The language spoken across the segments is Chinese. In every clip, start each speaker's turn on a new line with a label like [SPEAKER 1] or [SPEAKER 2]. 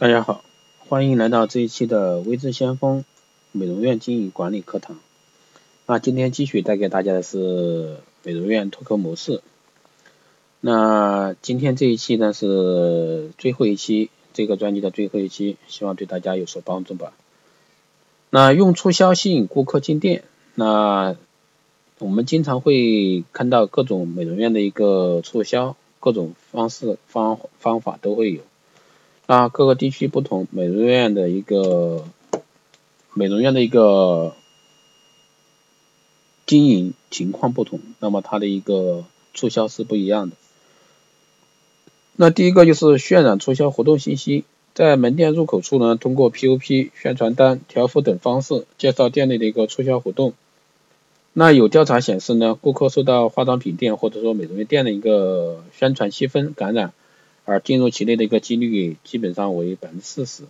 [SPEAKER 1] 大家好，欢迎来到这一期的微知先锋美容院经营管理课堂。那今天继续带给大家的是美容院脱口模式。那今天这一期呢是最后一期，这个专辑的最后一期，希望对大家有所帮助吧。那用促销吸引顾客进店，那我们经常会看到各种美容院的一个促销，各种方式方方法都会有。那各个地区不同，美容院的一个美容院的一个经营情况不同，那么它的一个促销是不一样的。那第一个就是渲染促销活动信息，在门店入口处呢，通过 POP、宣传单、条幅等方式介绍店内的一个促销活动。那有调查显示呢，顾客受到化妆品店或者说美容院店的一个宣传气氛感染。而进入其内的一个几率基本上为百分之四十。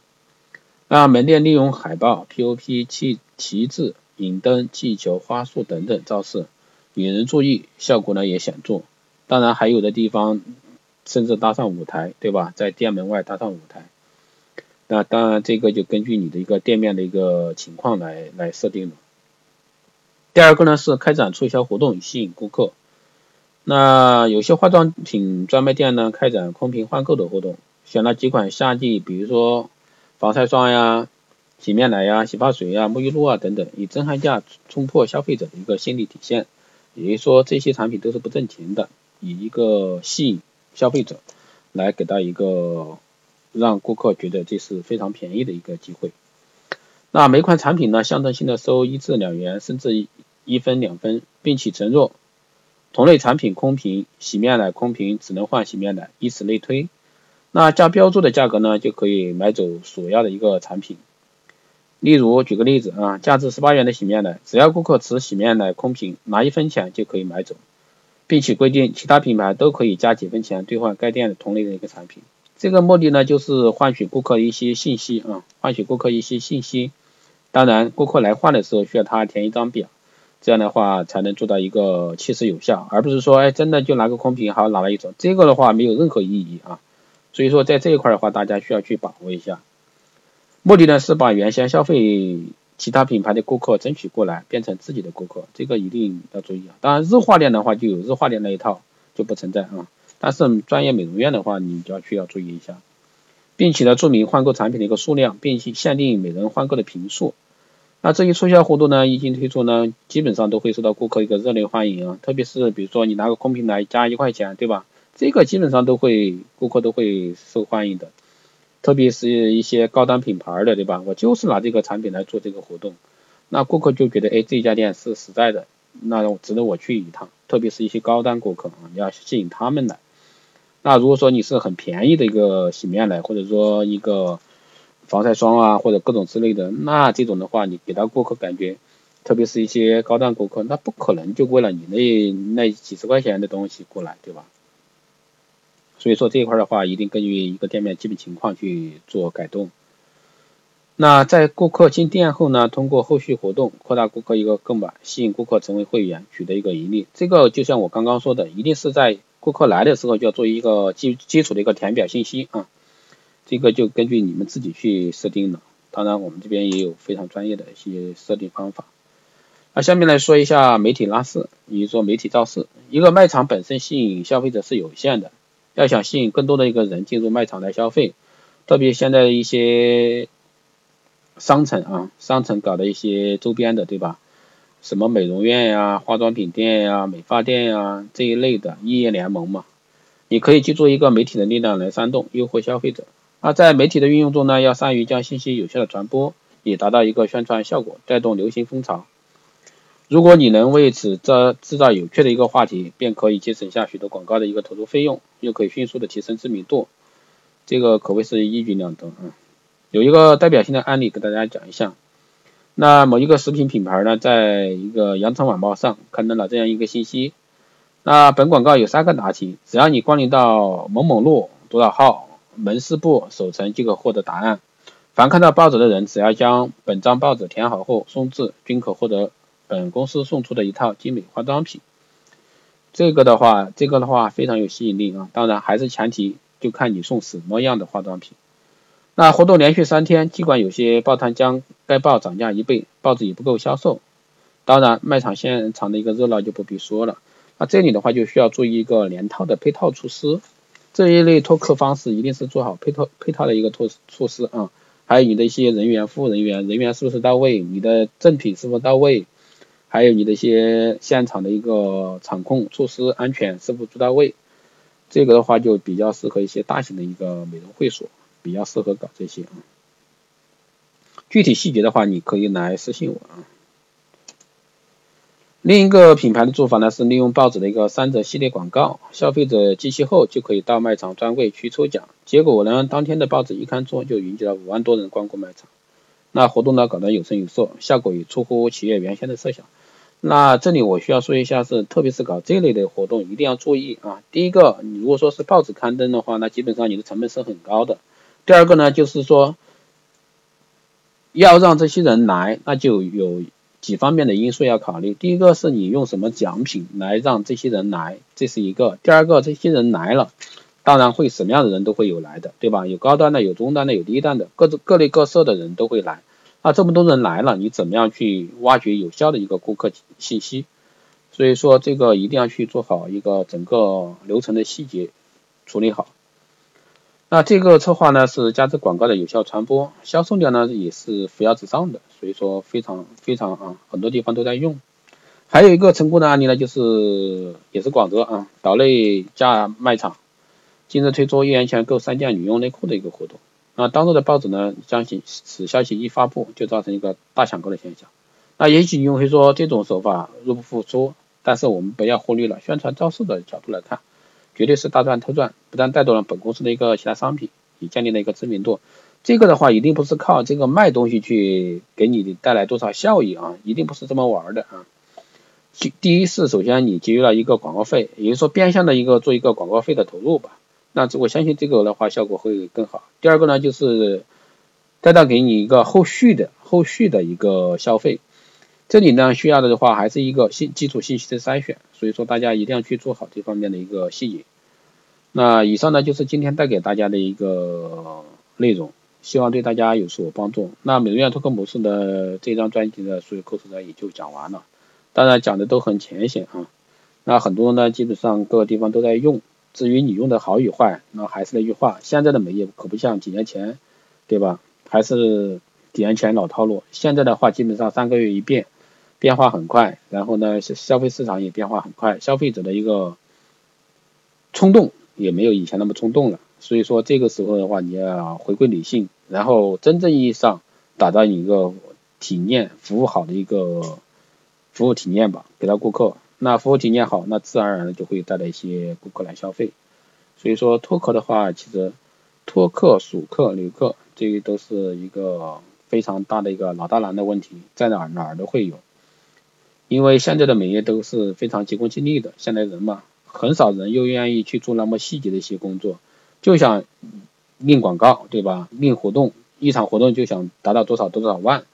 [SPEAKER 1] 那门店利用海报、POP、旗旗帜、引灯、气球、花束等等造势，引人注意，效果呢也显著。当然，还有的地方甚至搭上舞台，对吧？在店门外搭上舞台。那当然，这个就根据你的一个店面的一个情况来来设定了。第二个呢是开展促销活动，吸引顾客。那有些化妆品专卖店呢，开展空瓶换购的活动，选了几款夏季，比如说防晒霜呀、洗面奶呀、洗发水呀、沐浴露啊等等，以震撼价冲破消费者的一个心理底线。也就是说，这些产品都是不挣钱的，以一个吸引消费者，来给到一个让顾客觉得这是非常便宜的一个机会。那每款产品呢，象征性的收一至两元，甚至一分两分，并且承诺。同类产品空瓶，洗面奶空瓶只能换洗面奶，以此类推。那加标注的价格呢，就可以买走所要的一个产品。例如，举个例子啊，价值十八元的洗面奶，只要顾客持洗面奶空瓶拿一分钱就可以买走，并且规定其他品牌都可以加几分钱兑换该店的同类的一个产品。这个目的呢，就是换取顾客一些信息啊，换取顾客一些信息。当然，顾客来换的时候需要他填一张表。这样的话才能做到一个切实有效，而不是说，哎，真的就拿个空瓶，好拿了一种，这个的话没有任何意义啊。所以说，在这一块的话，大家需要去把握一下。目的呢是把原先消费其他品牌的顾客争取过来，变成自己的顾客，这个一定要注意啊。当然，日化店的话就有日化店那一套，就不存在啊。但是专业美容院的话，你就要需要注意一下，并且呢注明换购产品的一个数量，并且限定每人换购的频数。那这一促销活动呢，一经推出呢，基本上都会受到顾客一个热烈欢迎啊。特别是比如说你拿个空瓶来加一块钱，对吧？这个基本上都会顾客都会受欢迎的。特别是一些高端品牌的，对吧？我就是拿这个产品来做这个活动，那顾客就觉得，哎，这家店是实在的，那值得我去一趟。特别是一些高端顾客啊，你要吸引他们来。那如果说你是很便宜的一个洗面奶，或者说一个。防晒霜啊，或者各种之类的，那这种的话，你给到顾客感觉，特别是一些高档顾客，那不可能就为了你那那几十块钱的东西过来，对吧？所以说这一块的话，一定根据一个店面基本情况去做改动。那在顾客进店后呢，通过后续活动扩大顾客一个购买，吸引顾客成为会员，取得一个盈利。这个就像我刚刚说的，一定是在顾客来的时候就要做一个基基础的一个填表信息啊。这个就根据你们自己去设定了，当然我们这边也有非常专业的一些设定方法。那下面来说一下媒体拉市，也就是说媒体造势。一个卖场本身吸引消费者是有限的，要想吸引更多的一个人进入卖场来消费，特别现在一些商城啊，商城搞的一些周边的，对吧？什么美容院呀、化妆品店呀、美发店呀这一类的异业联盟嘛，你可以去做一个媒体的力量来煽动、诱惑消费者。而在媒体的运用中呢，要善于将信息有效的传播，以达到一个宣传效果，带动流行风潮。如果你能为此制制造有趣的一个话题，便可以节省下许多广告的一个投入费用，又可以迅速的提升知名度，这个可谓是一举两得啊。有一个代表性的案例给大家讲一下，那某一个食品品牌呢，在一个羊城晚报上刊登了这样一个信息，那本广告有三个答题，只要你关联到某某路多少号。门市部首层即可获得答案。凡看到报纸的人，只要将本张报纸填好后送至，均可获得本公司送出的一套精美化妆品。这个的话，这个的话非常有吸引力啊！当然，还是前提就看你送什么样的化妆品。那活动连续三天，尽管有些报摊将该报涨价一倍，报纸也不够销售。当然，卖场现场的一个热闹就不必说了。那这里的话就需要注意一个连套的配套措施，这一类拓客方式一定是做好配套配套的一个措措施啊。还有你的一些人员、服务人员，人员是不是到位？你的赠品是否到位？还有你的一些现场的一个场控措施、安全是否做到位？这个的话就比较适合一些大型的一个美容会所，比较适合搞这些啊。具体细节的话，你可以来私信我啊。另一个品牌的做法呢，是利用报纸的一个三折系列广告，消费者集齐后就可以到卖场专柜去抽奖。结果呢，当天的报纸一刊出，就云集了五万多人光顾卖场。那活动呢搞得有声有色，效果也出乎企业原先的设想。那这里我需要说一下，是特别是搞这类的活动，一定要注意啊。第一个，你如果说是报纸刊登的话，那基本上你的成本是很高的。第二个呢，就是说要让这些人来，那就有。几方面的因素要考虑，第一个是你用什么奖品来让这些人来，这是一个；第二个，这些人来了，当然会什么样的人都会有来的，对吧？有高端的，有中端的，有低端的，各种各类各色的人都会来。那这么多人来了，你怎么样去挖掘有效的一个顾客信息？所以说这个一定要去做好一个整个流程的细节处理好。那这个策划呢是加之广告的有效传播，销售量呢也是扶摇直上的，所以说非常非常啊，很多地方都在用。还有一个成功的案例呢，就是也是广州啊岛内家卖场，今日推出一元钱购三件女用内裤的一个活动。那当日的报纸呢，将其此消息一发布，就造成一个大抢购的现象。那也许你会说这种手法入不敷出，但是我们不要忽略了宣传造势的角度来看。绝对是大赚特赚，不但带动了本公司的一个其他商品，也建立了一个知名度。这个的话，一定不是靠这个卖东西去给你带来多少效益啊，一定不是这么玩的啊。第一是首先你节约了一个广告费，也就是说变相的一个做一个广告费的投入吧。那我相信这个的话效果会更好。第二个呢，就是带到给你一个后续的后续的一个消费。这里呢需要的的话还是一个信基础信息的筛选，所以说大家一定要去做好这方面的一个细节。那以上呢就是今天带给大家的一个内容，希望对大家有所帮助。那美容院脱客模式的这张专辑的所有课程呢也就讲完了，当然讲的都很浅显啊。那很多呢基本上各个地方都在用，至于你用的好与坏，那还是那句话，现在的美业可不像几年前，对吧？还是几年前老套路，现在的话基本上三个月一变。变化很快，然后呢，消消费市场也变化很快，消费者的一个冲动也没有以前那么冲动了。所以说这个时候的话，你要回归理性，然后真正意义上打造一个体验服务好的一个服务体验吧，给到顾客。那服务体验好，那自然而然的就会带来一些顾客来消费。所以说拓客的话，其实拓客、属客、留客，这个都是一个非常大的一个老大难的问题，在哪儿哪儿都会有。因为现在的美业都是非常急功近利的，现在人嘛，很少人又愿意去做那么细节的一些工作，就想印广告，对吧？印活动，一场活动就想达到多少多少万，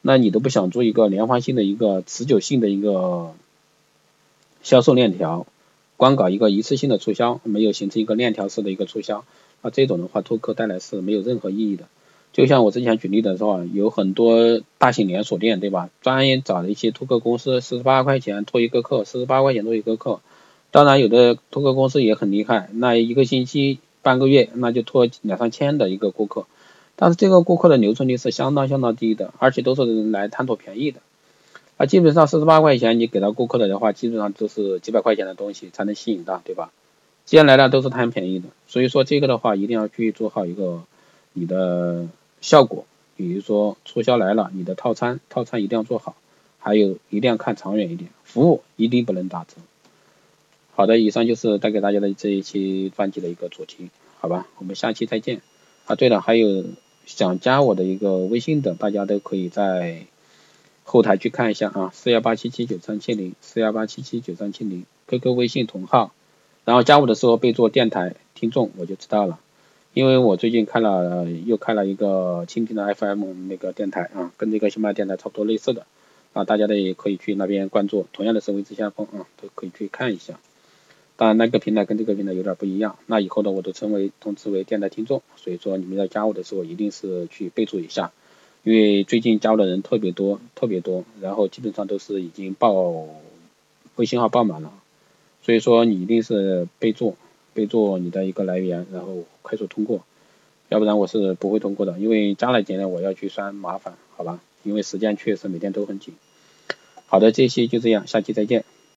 [SPEAKER 1] 那你都不想做一个连环性的一个持久性的一个销售链条，光搞一个一次性的促销，没有形成一个链条式的一个促销，那这种的话，拓客带来是没有任何意义的。就像我之前举例的时候，有很多大型连锁店，对吧？专业找了一些托客公司，四十八块钱托一个客，四十八块钱托一个客。当然，有的托客公司也很厉害，那一个星期、半个月，那就托两三千的一个顾客。但是这个顾客的留存率是相当相当低的，而且都是来贪图便宜的。啊，基本上四十八块钱你给到顾客的话，基本上都是几百块钱的东西才能吸引到，对吧？既然来了都是贪便宜的，所以说这个的话一定要去做好一个你的。效果，比如说促销来了，你的套餐套餐一定要做好，还有一定要看长远一点，服务一定不能打折。好的，以上就是带给大家的这一期专辑的一个主题，好吧，我们下期再见。啊，对了，还有想加我的一个微信的，大家都可以在后台去看一下啊，四幺八七七九三七零，四幺八七七九三七零，QQ 微信同号，然后加我的时候备注电台听众，我就知道了。因为我最近开了又开了一个蜻蜓的 FM 那个电台啊，跟这个喜马电台差不多类似的啊，大家呢也可以去那边关注，同样的是微之先锋啊，都可以去看一下。当然那个平台跟这个平台有点不一样，那以后呢我都称为通知为电台听众，所以说你们要加我的时候一定是去备注一下，因为最近加我的人特别多特别多，然后基本上都是已经报微信号报满了，所以说你一定是备注备注你的一个来源，然后快速通过，要不然我是不会通过的，因为加了进来我要去删麻烦，好吧，因为时间确实每天都很紧。好的，这期就这样，下期再见。